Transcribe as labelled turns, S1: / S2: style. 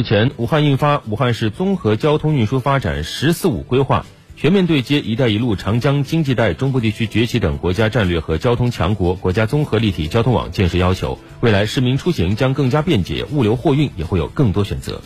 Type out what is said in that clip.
S1: 目前武汉印发武汉市综合交通运输发展十四五规划全面对接一带一路长江经济带中部地区崛起等国家战略和交通强国国家综合立体交通网建设要求未来市民出行将更加便捷物流货运也会有更多选择。